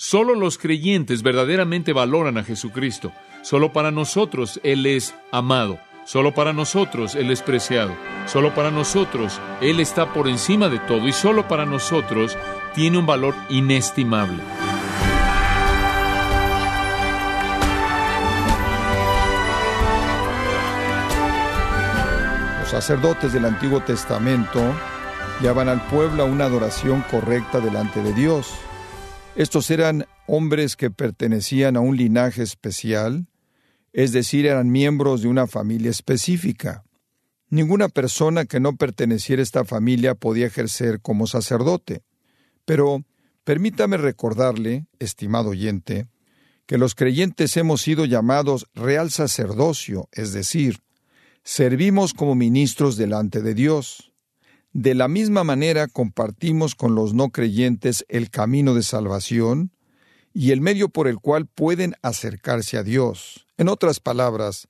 Solo los creyentes verdaderamente valoran a Jesucristo. Solo para nosotros Él es amado. Solo para nosotros Él es preciado. Solo para nosotros Él está por encima de todo y solo para nosotros tiene un valor inestimable. Los sacerdotes del Antiguo Testamento llevaban al pueblo a una adoración correcta delante de Dios. Estos eran hombres que pertenecían a un linaje especial, es decir, eran miembros de una familia específica. Ninguna persona que no perteneciera a esta familia podía ejercer como sacerdote. Pero permítame recordarle, estimado oyente, que los creyentes hemos sido llamados real sacerdocio, es decir, servimos como ministros delante de Dios. De la misma manera compartimos con los no creyentes el camino de salvación y el medio por el cual pueden acercarse a Dios. En otras palabras,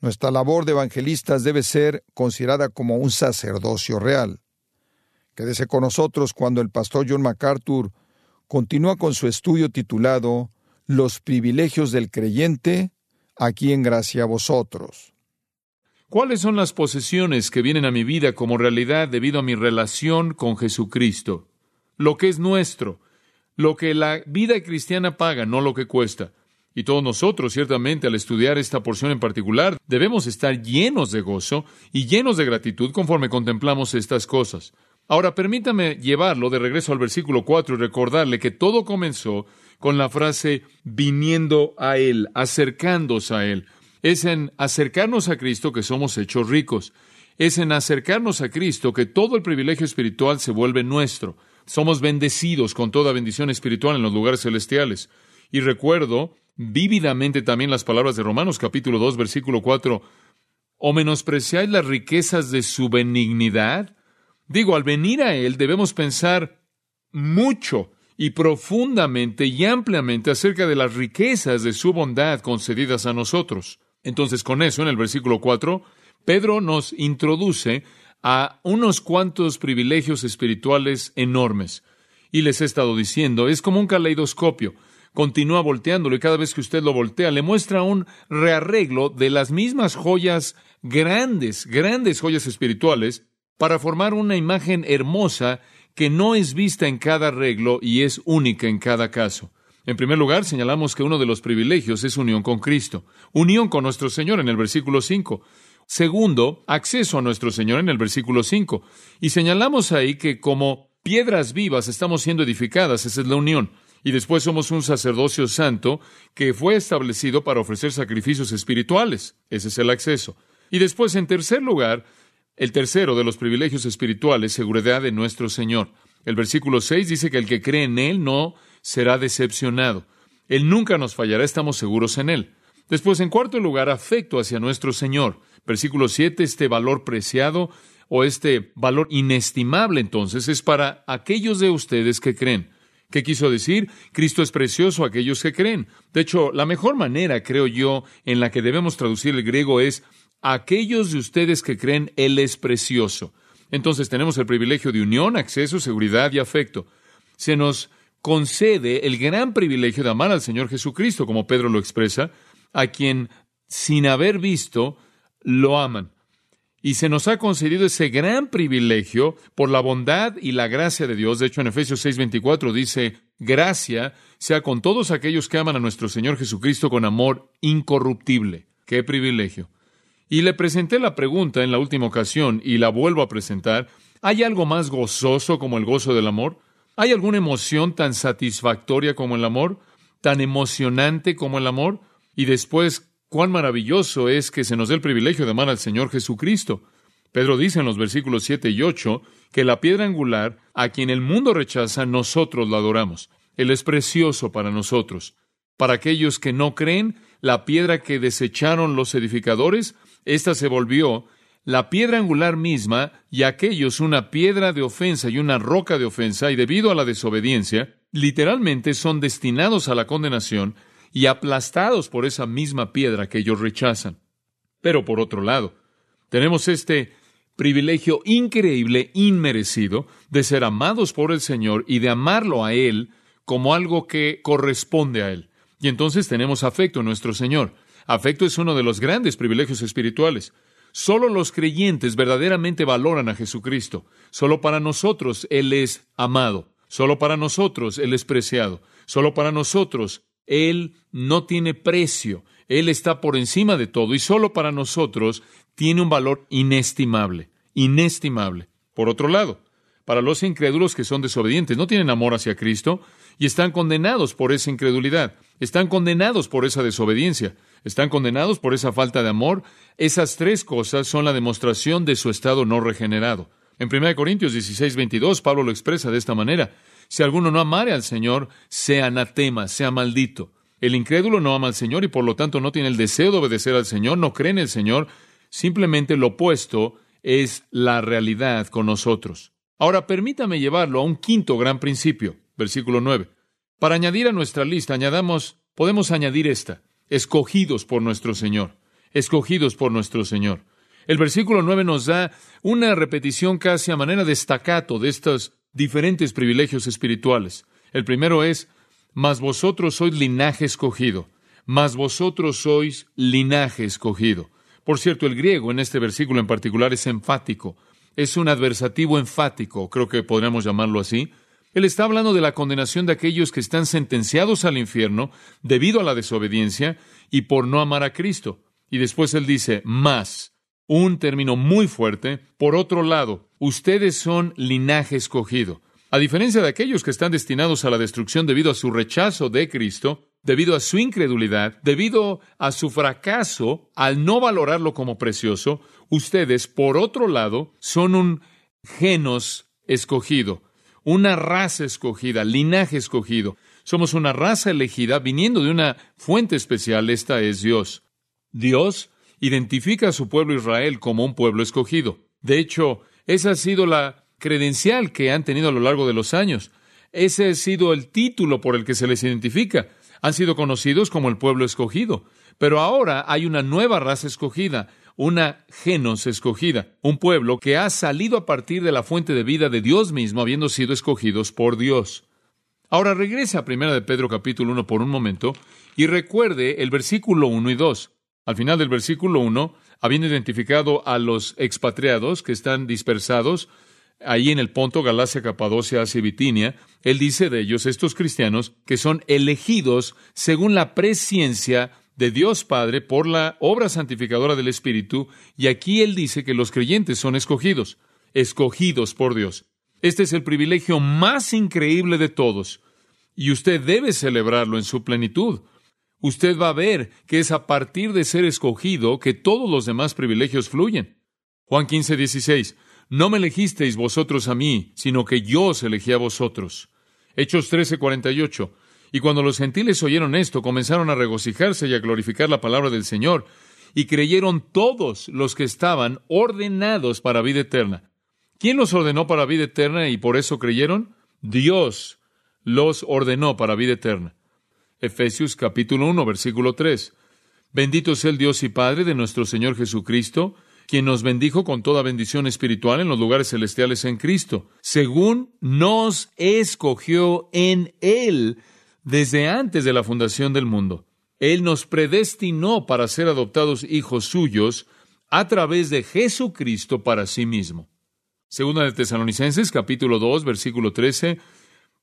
nuestra labor de evangelistas debe ser considerada como un sacerdocio real. Quédese con nosotros cuando el pastor John MacArthur continúa con su estudio titulado Los privilegios del creyente, aquí en gracia a vosotros. ¿Cuáles son las posesiones que vienen a mi vida como realidad debido a mi relación con Jesucristo? Lo que es nuestro, lo que la vida cristiana paga, no lo que cuesta. Y todos nosotros, ciertamente, al estudiar esta porción en particular, debemos estar llenos de gozo y llenos de gratitud conforme contemplamos estas cosas. Ahora permítame llevarlo de regreso al versículo 4 y recordarle que todo comenzó con la frase viniendo a Él, acercándose a Él. Es en acercarnos a Cristo que somos hechos ricos. Es en acercarnos a Cristo que todo el privilegio espiritual se vuelve nuestro. Somos bendecidos con toda bendición espiritual en los lugares celestiales. Y recuerdo vívidamente también las palabras de Romanos capítulo 2 versículo 4. ¿O menospreciáis las riquezas de su benignidad? Digo, al venir a Él debemos pensar mucho y profundamente y ampliamente acerca de las riquezas de su bondad concedidas a nosotros. Entonces, con eso, en el versículo 4, Pedro nos introduce a unos cuantos privilegios espirituales enormes. Y les he estado diciendo, es como un caleidoscopio. Continúa volteándolo y cada vez que usted lo voltea le muestra un rearreglo de las mismas joyas grandes, grandes joyas espirituales para formar una imagen hermosa que no es vista en cada arreglo y es única en cada caso. En primer lugar, señalamos que uno de los privilegios es unión con Cristo, unión con nuestro Señor en el versículo 5. Segundo, acceso a nuestro Señor en el versículo 5. Y señalamos ahí que como piedras vivas estamos siendo edificadas, esa es la unión. Y después somos un sacerdocio santo que fue establecido para ofrecer sacrificios espirituales, ese es el acceso. Y después, en tercer lugar, el tercero de los privilegios espirituales, seguridad de nuestro Señor. El versículo 6 dice que el que cree en Él no será decepcionado. Él nunca nos fallará, estamos seguros en Él. Después, en cuarto lugar, afecto hacia nuestro Señor. Versículo 7, este valor preciado o este valor inestimable entonces es para aquellos de ustedes que creen. ¿Qué quiso decir? Cristo es precioso a aquellos que creen. De hecho, la mejor manera, creo yo, en la que debemos traducir el griego es aquellos de ustedes que creen Él es precioso. Entonces tenemos el privilegio de unión, acceso, seguridad y afecto. Se nos concede el gran privilegio de amar al Señor Jesucristo, como Pedro lo expresa, a quien sin haber visto lo aman. Y se nos ha concedido ese gran privilegio por la bondad y la gracia de Dios. De hecho, en Efesios 6:24 dice, gracia sea con todos aquellos que aman a nuestro Señor Jesucristo con amor incorruptible. ¡Qué privilegio! Y le presenté la pregunta en la última ocasión y la vuelvo a presentar. ¿Hay algo más gozoso como el gozo del amor? ¿Hay alguna emoción tan satisfactoria como el amor? ¿Tan emocionante como el amor? Y después, cuán maravilloso es que se nos dé el privilegio de amar al Señor Jesucristo. Pedro dice en los versículos 7 y 8 que la piedra angular, a quien el mundo rechaza, nosotros la adoramos. Él es precioso para nosotros. Para aquellos que no creen, la piedra que desecharon los edificadores, esta se volvió la piedra angular misma y aquellos una piedra de ofensa y una roca de ofensa, y debido a la desobediencia, literalmente son destinados a la condenación y aplastados por esa misma piedra que ellos rechazan. Pero por otro lado, tenemos este privilegio increíble, inmerecido, de ser amados por el Señor y de amarlo a Él como algo que corresponde a Él. Y entonces tenemos afecto en nuestro Señor. Afecto es uno de los grandes privilegios espirituales. Solo los creyentes verdaderamente valoran a Jesucristo. Solo para nosotros Él es amado. Solo para nosotros Él es preciado. Solo para nosotros Él no tiene precio. Él está por encima de todo y solo para nosotros tiene un valor inestimable. Inestimable. Por otro lado, para los incrédulos que son desobedientes, no tienen amor hacia Cristo y están condenados por esa incredulidad. Están condenados por esa desobediencia. Están condenados por esa falta de amor. Esas tres cosas son la demostración de su estado no regenerado. En 1 Corintios 16, 22, Pablo lo expresa de esta manera. Si alguno no amare al Señor, sea anatema, sea maldito. El incrédulo no ama al Señor y por lo tanto no tiene el deseo de obedecer al Señor, no cree en el Señor. Simplemente lo opuesto es la realidad con nosotros. Ahora permítame llevarlo a un quinto gran principio, versículo 9. Para añadir a nuestra lista, añadamos, podemos añadir esta, escogidos por nuestro Señor, escogidos por nuestro Señor. El versículo 9 nos da una repetición casi a manera de estacato de estos diferentes privilegios espirituales. El primero es, mas vosotros sois linaje escogido, mas vosotros sois linaje escogido. Por cierto, el griego en este versículo en particular es enfático, es un adversativo enfático, creo que podríamos llamarlo así. Él está hablando de la condenación de aquellos que están sentenciados al infierno debido a la desobediencia y por no amar a Cristo. Y después él dice, más, un término muy fuerte. Por otro lado, ustedes son linaje escogido. A diferencia de aquellos que están destinados a la destrucción debido a su rechazo de Cristo, debido a su incredulidad, debido a su fracaso al no valorarlo como precioso, ustedes, por otro lado, son un genos escogido, una raza escogida, linaje escogido. Somos una raza elegida viniendo de una fuente especial, esta es Dios. Dios identifica a su pueblo Israel como un pueblo escogido. De hecho, esa ha sido la credencial que han tenido a lo largo de los años. Ese ha sido el título por el que se les identifica. Han sido conocidos como el pueblo escogido. Pero ahora hay una nueva raza escogida, una genos escogida, un pueblo que ha salido a partir de la fuente de vida de Dios mismo, habiendo sido escogidos por Dios. Ahora regresa a 1 de Pedro capítulo 1 por un momento y recuerde el versículo 1 y 2. Al final del versículo 1, habiendo identificado a los expatriados que están dispersados ahí en el Ponto, Galacia, Capadocia, Asia y Bitinia, él dice de ellos, estos cristianos, que son elegidos según la presciencia de Dios Padre por la obra santificadora del Espíritu, y aquí él dice que los creyentes son escogidos, escogidos por Dios. Este es el privilegio más increíble de todos, y usted debe celebrarlo en su plenitud usted va a ver que es a partir de ser escogido que todos los demás privilegios fluyen. Juan 15, 16. No me elegisteis vosotros a mí, sino que yo os elegí a vosotros. Hechos 13, 48. Y cuando los gentiles oyeron esto, comenzaron a regocijarse y a glorificar la palabra del Señor, y creyeron todos los que estaban ordenados para vida eterna. ¿Quién los ordenó para vida eterna y por eso creyeron? Dios los ordenó para vida eterna. Efesios capítulo 1, versículo 3. Bendito sea el Dios y Padre de nuestro Señor Jesucristo, quien nos bendijo con toda bendición espiritual en los lugares celestiales en Cristo, según nos escogió en Él desde antes de la fundación del mundo. Él nos predestinó para ser adoptados hijos suyos a través de Jesucristo para sí mismo. Segunda de Tesalonicenses capítulo 2 versículo 13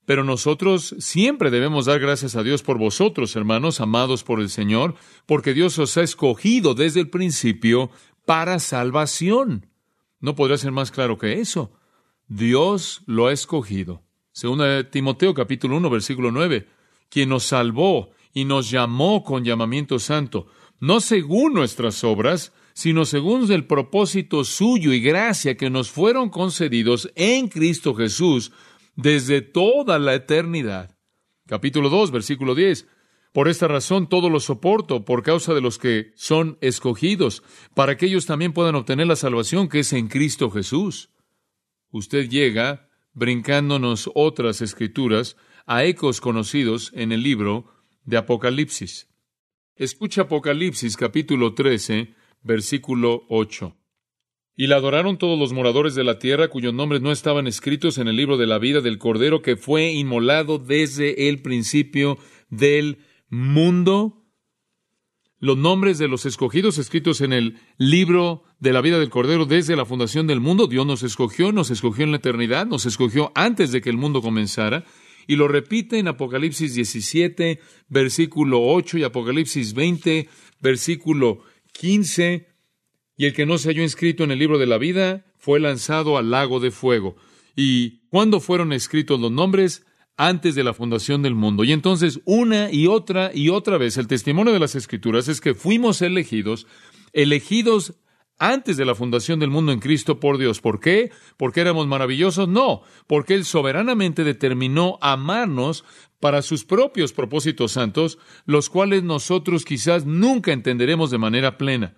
pero nosotros siempre debemos dar gracias a Dios por vosotros, hermanos, amados por el Señor, porque Dios os ha escogido desde el principio para salvación. No podría ser más claro que eso. Dios lo ha escogido. Segunda de Timoteo capítulo 1 versículo 9, quien nos salvó y nos llamó con llamamiento santo, no según nuestras obras, sino según el propósito suyo y gracia que nos fueron concedidos en Cristo Jesús desde toda la eternidad. Capítulo 2, versículo 10. Por esta razón todo lo soporto por causa de los que son escogidos, para que ellos también puedan obtener la salvación que es en Cristo Jesús. Usted llega, brincándonos otras escrituras, a ecos conocidos en el libro de Apocalipsis. Escucha Apocalipsis capítulo 13, versículo 8. Y la adoraron todos los moradores de la tierra cuyos nombres no estaban escritos en el libro de la vida del Cordero que fue inmolado desde el principio del mundo. Los nombres de los escogidos escritos en el libro de la vida del Cordero desde la fundación del mundo. Dios nos escogió, nos escogió en la eternidad, nos escogió antes de que el mundo comenzara. Y lo repite en Apocalipsis 17, versículo 8 y Apocalipsis 20, versículo 15 y el que no se halló inscrito en el libro de la vida fue lanzado al lago de fuego. ¿Y cuándo fueron escritos los nombres? Antes de la fundación del mundo. Y entonces, una y otra y otra vez, el testimonio de las Escrituras es que fuimos elegidos, elegidos antes de la fundación del mundo en Cristo por Dios. ¿Por qué? ¿Porque éramos maravillosos? No, porque Él soberanamente determinó amarnos para sus propios propósitos santos, los cuales nosotros quizás nunca entenderemos de manera plena.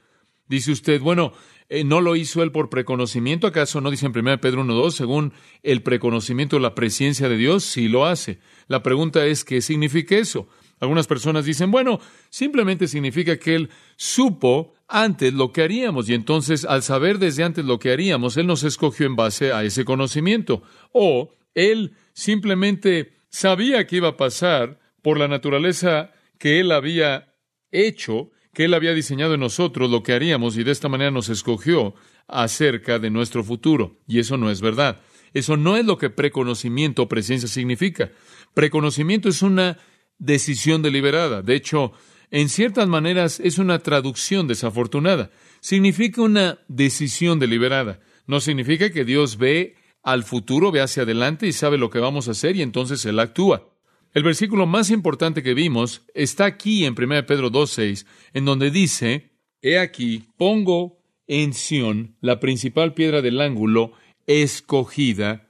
Dice usted, bueno, eh, ¿no lo hizo él por preconocimiento? ¿Acaso no dice en 1 Pedro 1.2, según el preconocimiento la presencia de Dios? Sí lo hace. La pregunta es, ¿qué significa eso? Algunas personas dicen, bueno, simplemente significa que él supo antes lo que haríamos y entonces al saber desde antes lo que haríamos, él nos escogió en base a ese conocimiento. O él simplemente sabía que iba a pasar por la naturaleza que él había hecho que Él había diseñado en nosotros lo que haríamos y de esta manera nos escogió acerca de nuestro futuro. Y eso no es verdad. Eso no es lo que preconocimiento o presencia significa. Preconocimiento es una decisión deliberada. De hecho, en ciertas maneras es una traducción desafortunada. Significa una decisión deliberada. No significa que Dios ve al futuro, ve hacia adelante y sabe lo que vamos a hacer y entonces Él actúa. El versículo más importante que vimos está aquí en 1 Pedro 2.6, en donde dice, He aquí, pongo en Sión la principal piedra del ángulo, escogida,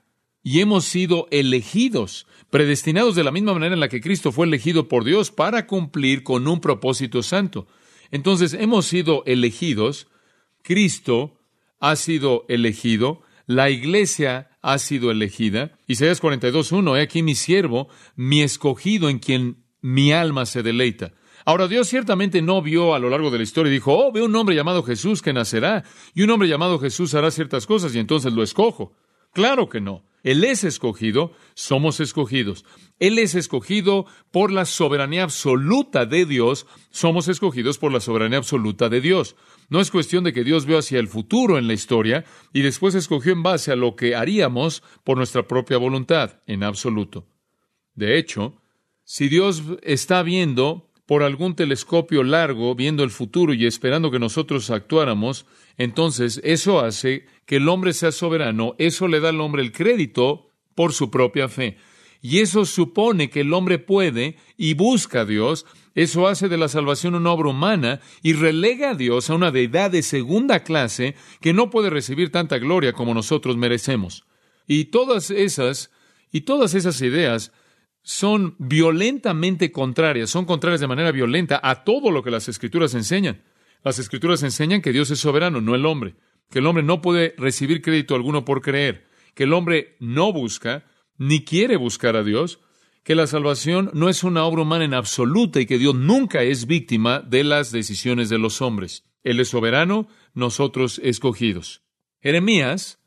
y hemos sido elegidos, predestinados de la misma manera en la que Cristo fue elegido por Dios para cumplir con un propósito santo. Entonces, hemos sido elegidos, Cristo ha sido elegido, la iglesia ha sido elegida. Isaías 42.1, he aquí mi siervo, mi escogido en quien mi alma se deleita. Ahora Dios ciertamente no vio a lo largo de la historia y dijo, oh, veo un hombre llamado Jesús que nacerá, y un hombre llamado Jesús hará ciertas cosas y entonces lo escojo. Claro que no. Él es escogido, somos escogidos. Él es escogido por la soberanía absoluta de Dios, somos escogidos por la soberanía absoluta de Dios. No es cuestión de que Dios vio hacia el futuro en la historia y después escogió en base a lo que haríamos por nuestra propia voluntad, en absoluto. De hecho, si Dios está viendo por algún telescopio largo, viendo el futuro y esperando que nosotros actuáramos, entonces eso hace que el hombre sea soberano, eso le da al hombre el crédito por su propia fe. Y eso supone que el hombre puede y busca a Dios, eso hace de la salvación una obra humana y relega a Dios a una deidad de segunda clase que no puede recibir tanta gloria como nosotros merecemos. Y todas esas, y todas esas ideas son violentamente contrarias, son contrarias de manera violenta a todo lo que las escrituras enseñan. Las escrituras enseñan que Dios es soberano, no el hombre, que el hombre no puede recibir crédito alguno por creer, que el hombre no busca ni quiere buscar a Dios, que la salvación no es una obra humana en absoluta y que Dios nunca es víctima de las decisiones de los hombres. Él es soberano, nosotros escogidos. Jeremías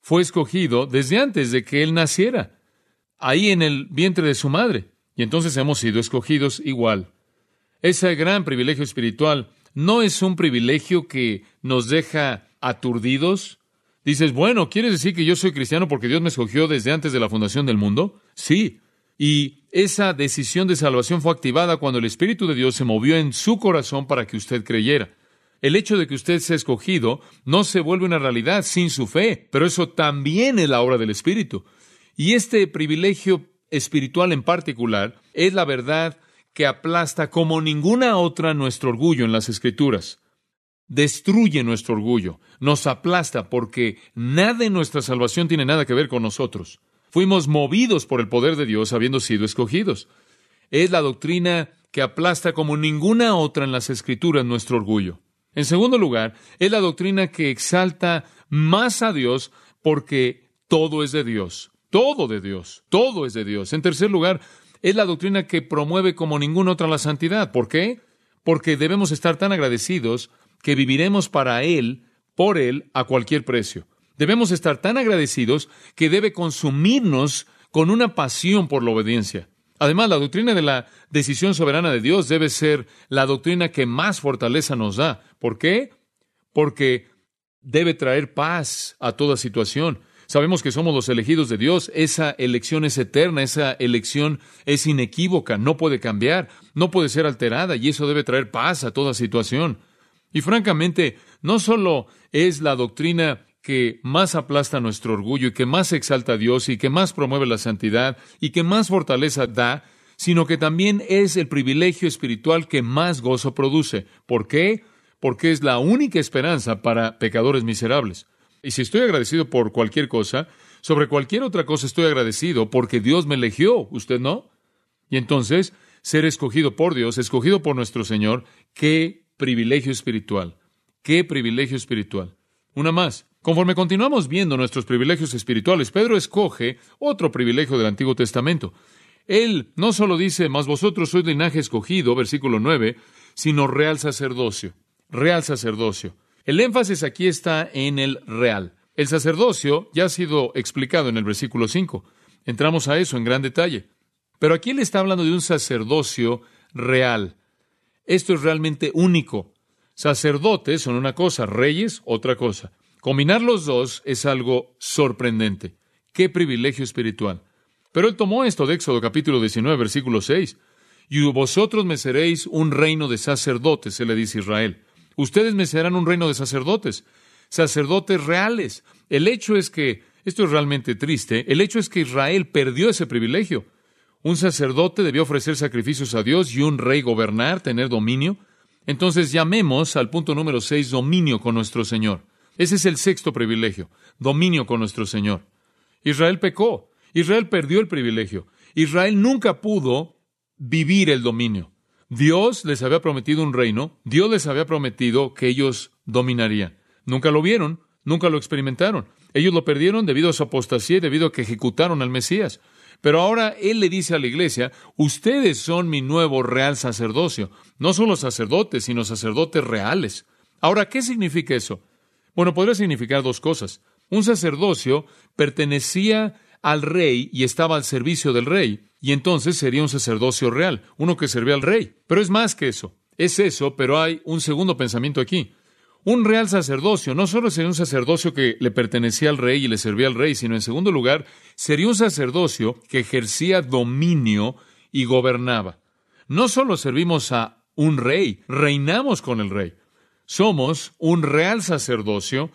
fue escogido desde antes de que él naciera ahí en el vientre de su madre. Y entonces hemos sido escogidos igual. Ese gran privilegio espiritual no es un privilegio que nos deja aturdidos. Dices, bueno, ¿quieres decir que yo soy cristiano porque Dios me escogió desde antes de la fundación del mundo? Sí. Y esa decisión de salvación fue activada cuando el Espíritu de Dios se movió en su corazón para que usted creyera. El hecho de que usted sea escogido no se vuelve una realidad sin su fe, pero eso también es la obra del Espíritu. Y este privilegio espiritual en particular es la verdad que aplasta como ninguna otra nuestro orgullo en las Escrituras. Destruye nuestro orgullo, nos aplasta porque nada en nuestra salvación tiene nada que ver con nosotros. Fuimos movidos por el poder de Dios habiendo sido escogidos. Es la doctrina que aplasta como ninguna otra en las Escrituras nuestro orgullo. En segundo lugar, es la doctrina que exalta más a Dios porque todo es de Dios. Todo de Dios, todo es de Dios. En tercer lugar, es la doctrina que promueve como ninguna otra la santidad. ¿Por qué? Porque debemos estar tan agradecidos que viviremos para Él por Él a cualquier precio. Debemos estar tan agradecidos que debe consumirnos con una pasión por la obediencia. Además, la doctrina de la decisión soberana de Dios debe ser la doctrina que más fortaleza nos da. ¿Por qué? Porque debe traer paz a toda situación. Sabemos que somos los elegidos de Dios. Esa elección es eterna, esa elección es inequívoca, no puede cambiar, no puede ser alterada y eso debe traer paz a toda situación. Y francamente, no solo es la doctrina que más aplasta nuestro orgullo y que más exalta a Dios y que más promueve la santidad y que más fortaleza da, sino que también es el privilegio espiritual que más gozo produce. ¿Por qué? Porque es la única esperanza para pecadores miserables. Y si estoy agradecido por cualquier cosa, sobre cualquier otra cosa estoy agradecido porque Dios me eligió, ¿usted no? Y entonces, ser escogido por Dios, escogido por nuestro Señor, qué privilegio espiritual, qué privilegio espiritual. Una más. Conforme continuamos viendo nuestros privilegios espirituales, Pedro escoge otro privilegio del Antiguo Testamento. Él no solo dice, mas vosotros sois linaje escogido, versículo 9, sino real sacerdocio. Real sacerdocio. El énfasis aquí está en el real. El sacerdocio ya ha sido explicado en el versículo 5. Entramos a eso en gran detalle. Pero aquí él está hablando de un sacerdocio real. Esto es realmente único. Sacerdotes son una cosa, reyes otra cosa. Combinar los dos es algo sorprendente. Qué privilegio espiritual. Pero él tomó esto de Éxodo capítulo 19, versículo 6. Y vosotros me seréis un reino de sacerdotes, se le dice Israel. Ustedes me serán un reino de sacerdotes, sacerdotes reales. El hecho es que, esto es realmente triste, el hecho es que Israel perdió ese privilegio. Un sacerdote debió ofrecer sacrificios a Dios y un rey gobernar, tener dominio. Entonces llamemos al punto número seis dominio con nuestro Señor. Ese es el sexto privilegio, dominio con nuestro Señor. Israel pecó, Israel perdió el privilegio, Israel nunca pudo vivir el dominio. Dios les había prometido un reino, Dios les había prometido que ellos dominarían. Nunca lo vieron, nunca lo experimentaron. Ellos lo perdieron debido a su apostasía y debido a que ejecutaron al Mesías. Pero ahora Él le dice a la iglesia, ustedes son mi nuevo real sacerdocio. No solo sacerdotes, sino sacerdotes reales. Ahora, ¿qué significa eso? Bueno, podría significar dos cosas. Un sacerdocio pertenecía al rey y estaba al servicio del rey, y entonces sería un sacerdocio real, uno que servía al rey. Pero es más que eso. Es eso, pero hay un segundo pensamiento aquí. Un real sacerdocio no solo sería un sacerdocio que le pertenecía al rey y le servía al rey, sino en segundo lugar, sería un sacerdocio que ejercía dominio y gobernaba. No solo servimos a un rey, reinamos con el rey. Somos un real sacerdocio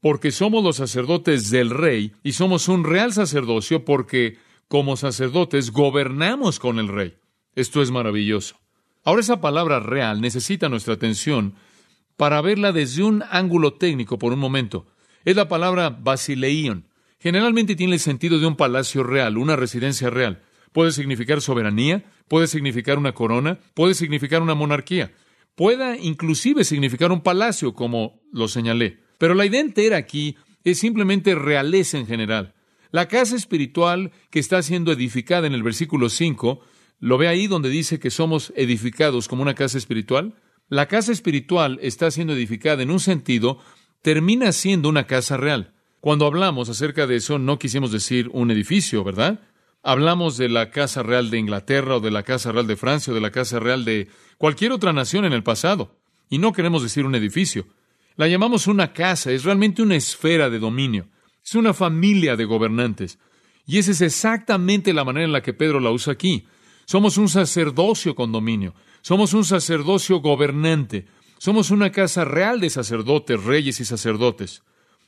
porque somos los sacerdotes del rey y somos un real sacerdocio porque como sacerdotes gobernamos con el rey. Esto es maravilloso. Ahora esa palabra real necesita nuestra atención para verla desde un ángulo técnico por un momento. Es la palabra basileion. Generalmente tiene el sentido de un palacio real, una residencia real. Puede significar soberanía, puede significar una corona, puede significar una monarquía, puede inclusive significar un palacio, como lo señalé. Pero la idea entera aquí es simplemente realeza en general. La casa espiritual que está siendo edificada en el versículo 5, ¿lo ve ahí donde dice que somos edificados como una casa espiritual? La casa espiritual está siendo edificada en un sentido, termina siendo una casa real. Cuando hablamos acerca de eso, no quisimos decir un edificio, ¿verdad? Hablamos de la Casa Real de Inglaterra o de la Casa Real de Francia o de la Casa Real de cualquier otra nación en el pasado. Y no queremos decir un edificio. La llamamos una casa, es realmente una esfera de dominio, es una familia de gobernantes. Y esa es exactamente la manera en la que Pedro la usa aquí. Somos un sacerdocio con dominio, somos un sacerdocio gobernante, somos una casa real de sacerdotes, reyes y sacerdotes.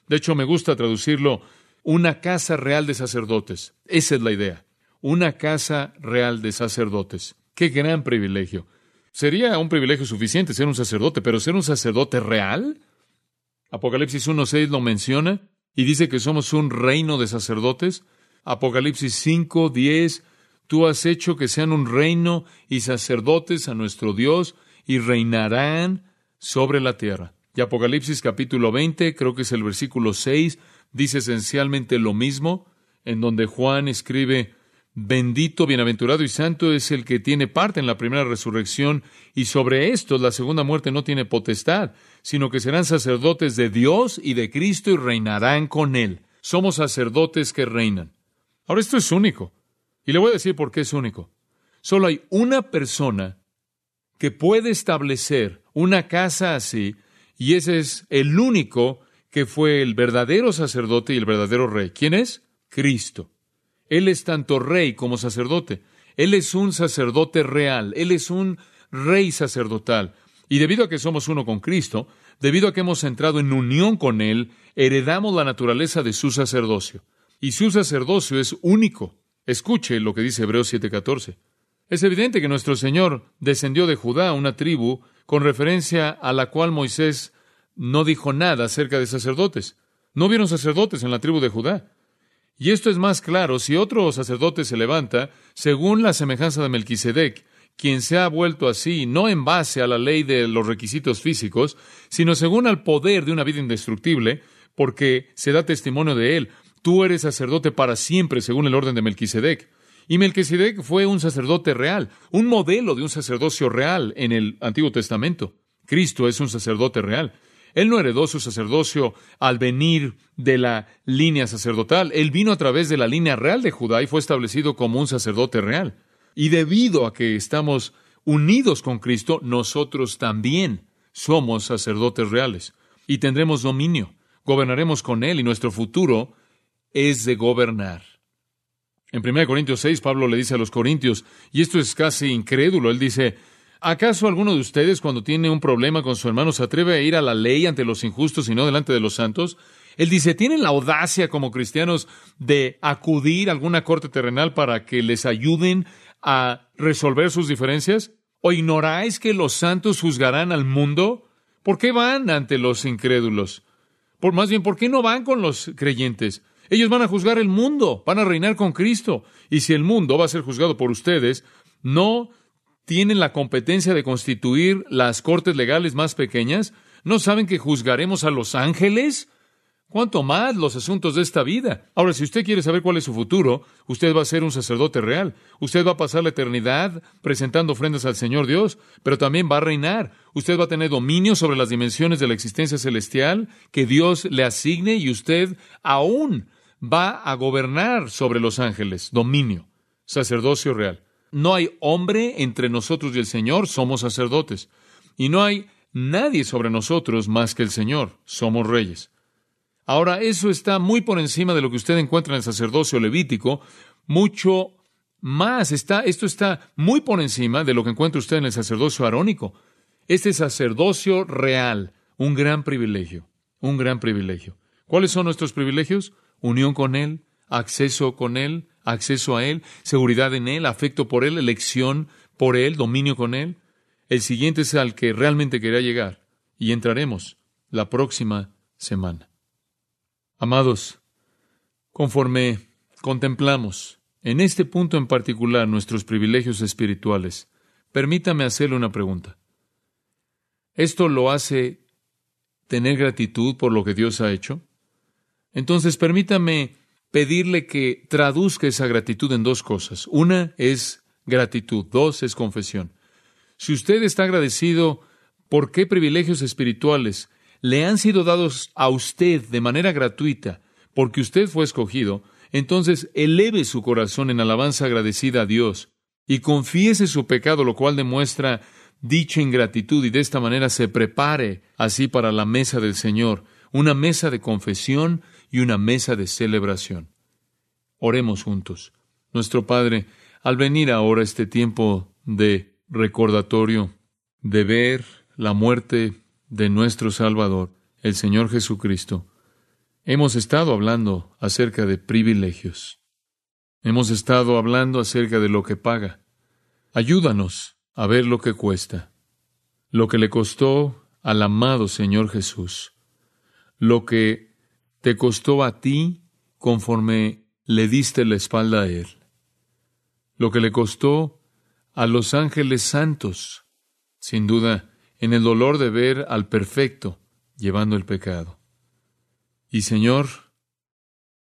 De hecho, me gusta traducirlo una casa real de sacerdotes. Esa es la idea. Una casa real de sacerdotes. Qué gran privilegio. Sería un privilegio suficiente ser un sacerdote, pero ser un sacerdote real? Apocalipsis 1.6 lo menciona y dice que somos un reino de sacerdotes. Apocalipsis 5.10, tú has hecho que sean un reino y sacerdotes a nuestro Dios y reinarán sobre la tierra. Y Apocalipsis capítulo 20, creo que es el versículo 6, dice esencialmente lo mismo, en donde Juan escribe, Bendito, bienaventurado y santo es el que tiene parte en la primera resurrección, y sobre estos la segunda muerte no tiene potestad, sino que serán sacerdotes de Dios y de Cristo y reinarán con Él. Somos sacerdotes que reinan. Ahora esto es único, y le voy a decir por qué es único. Solo hay una persona que puede establecer una casa así, y ese es el único que fue el verdadero sacerdote y el verdadero rey. ¿Quién es? Cristo. Él es tanto rey como sacerdote. Él es un sacerdote real. Él es un rey sacerdotal. Y debido a que somos uno con Cristo, debido a que hemos entrado en unión con Él, heredamos la naturaleza de su sacerdocio. Y su sacerdocio es único. Escuche lo que dice Hebreos 7:14. Es evidente que nuestro Señor descendió de Judá, una tribu, con referencia a la cual Moisés no dijo nada acerca de sacerdotes. No vieron sacerdotes en la tribu de Judá. Y esto es más claro si otro sacerdote se levanta, según la semejanza de Melquisedec, quien se ha vuelto así, no en base a la ley de los requisitos físicos, sino según al poder de una vida indestructible, porque se da testimonio de él. Tú eres sacerdote para siempre, según el orden de Melquisedec. Y Melquisedec fue un sacerdote real, un modelo de un sacerdocio real en el Antiguo Testamento. Cristo es un sacerdote real. Él no heredó su sacerdocio al venir de la línea sacerdotal. Él vino a través de la línea real de Judá y fue establecido como un sacerdote real. Y debido a que estamos unidos con Cristo, nosotros también somos sacerdotes reales. Y tendremos dominio. Gobernaremos con Él y nuestro futuro es de gobernar. En 1 Corintios 6, Pablo le dice a los corintios, y esto es casi incrédulo, él dice, ¿Acaso alguno de ustedes cuando tiene un problema con su hermano se atreve a ir a la ley ante los injustos y no delante de los santos? Él dice, ¿tienen la audacia como cristianos de acudir a alguna corte terrenal para que les ayuden a resolver sus diferencias? ¿O ignoráis que los santos juzgarán al mundo? ¿Por qué van ante los incrédulos? Por más bien, ¿por qué no van con los creyentes? Ellos van a juzgar el mundo, van a reinar con Cristo. Y si el mundo va a ser juzgado por ustedes, no tienen la competencia de constituir las cortes legales más pequeñas? ¿No saben que juzgaremos a los ángeles? ¿Cuánto más los asuntos de esta vida? Ahora, si usted quiere saber cuál es su futuro, usted va a ser un sacerdote real. Usted va a pasar la eternidad presentando ofrendas al Señor Dios, pero también va a reinar. Usted va a tener dominio sobre las dimensiones de la existencia celestial que Dios le asigne y usted aún va a gobernar sobre los ángeles. Dominio, sacerdocio real. No hay hombre entre nosotros y el Señor, somos sacerdotes. Y no hay nadie sobre nosotros más que el Señor, somos reyes. Ahora, eso está muy por encima de lo que usted encuentra en el sacerdocio levítico, mucho más está, esto está muy por encima de lo que encuentra usted en el sacerdocio arónico. Este sacerdocio real, un gran privilegio, un gran privilegio. ¿Cuáles son nuestros privilegios? Unión con Él, acceso con Él, acceso a Él, seguridad en Él, afecto por Él, elección por Él, dominio con Él. El siguiente es al que realmente quería llegar y entraremos la próxima semana. Amados, conforme contemplamos en este punto en particular nuestros privilegios espirituales, permítame hacerle una pregunta. ¿Esto lo hace tener gratitud por lo que Dios ha hecho? Entonces permítame pedirle que traduzca esa gratitud en dos cosas. Una es gratitud, dos es confesión. Si usted está agradecido por qué privilegios espirituales le han sido dados a usted de manera gratuita, porque usted fue escogido, entonces eleve su corazón en alabanza agradecida a Dios y confiese su pecado, lo cual demuestra dicha ingratitud y de esta manera se prepare así para la mesa del Señor, una mesa de confesión y una mesa de celebración. Oremos juntos. Nuestro Padre, al venir ahora este tiempo de recordatorio, de ver la muerte de nuestro Salvador, el Señor Jesucristo, hemos estado hablando acerca de privilegios. Hemos estado hablando acerca de lo que paga. Ayúdanos a ver lo que cuesta, lo que le costó al amado Señor Jesús, lo que te costó a ti conforme le diste la espalda a Él. Lo que le costó a los ángeles santos, sin duda, en el dolor de ver al perfecto llevando el pecado. Y Señor,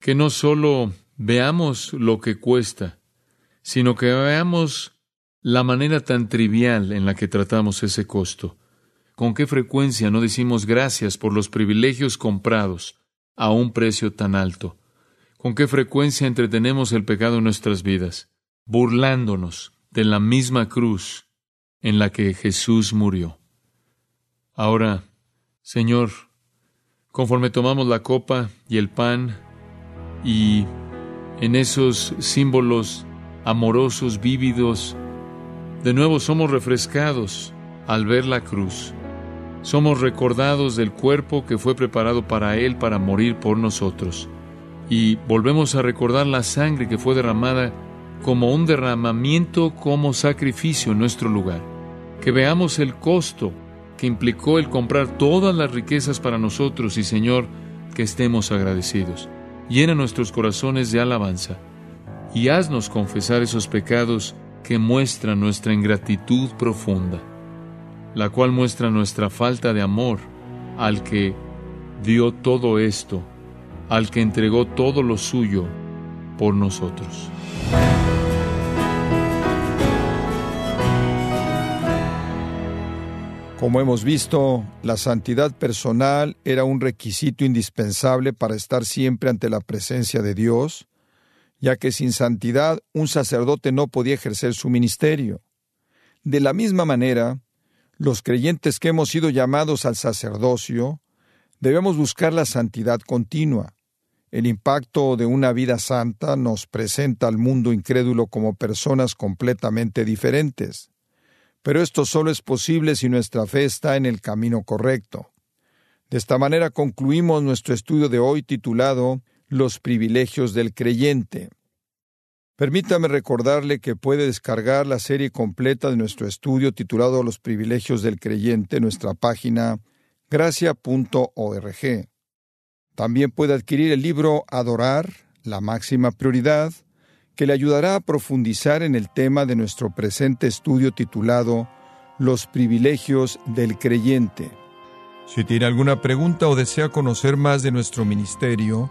que no solo veamos lo que cuesta, sino que veamos la manera tan trivial en la que tratamos ese costo. ¿Con qué frecuencia no decimos gracias por los privilegios comprados a un precio tan alto? ¿Con qué frecuencia entretenemos el pecado en nuestras vidas, burlándonos de la misma cruz en la que Jesús murió? Ahora, Señor, conforme tomamos la copa y el pan y en esos símbolos amorosos, vívidos, de nuevo somos refrescados al ver la cruz somos recordados del cuerpo que fue preparado para Él para morir por nosotros. Y volvemos a recordar la sangre que fue derramada como un derramamiento, como sacrificio en nuestro lugar. Que veamos el costo que implicó el comprar todas las riquezas para nosotros y Señor, que estemos agradecidos. Llena nuestros corazones de alabanza y haznos confesar esos pecados que muestran nuestra ingratitud profunda la cual muestra nuestra falta de amor al que dio todo esto, al que entregó todo lo suyo por nosotros. Como hemos visto, la santidad personal era un requisito indispensable para estar siempre ante la presencia de Dios, ya que sin santidad un sacerdote no podía ejercer su ministerio. De la misma manera, los creyentes que hemos sido llamados al sacerdocio, debemos buscar la santidad continua. El impacto de una vida santa nos presenta al mundo incrédulo como personas completamente diferentes. Pero esto solo es posible si nuestra fe está en el camino correcto. De esta manera concluimos nuestro estudio de hoy titulado Los privilegios del creyente. Permítame recordarle que puede descargar la serie completa de nuestro estudio titulado Los privilegios del creyente en nuestra página gracia.org. También puede adquirir el libro Adorar, la máxima prioridad, que le ayudará a profundizar en el tema de nuestro presente estudio titulado Los privilegios del creyente. Si tiene alguna pregunta o desea conocer más de nuestro ministerio,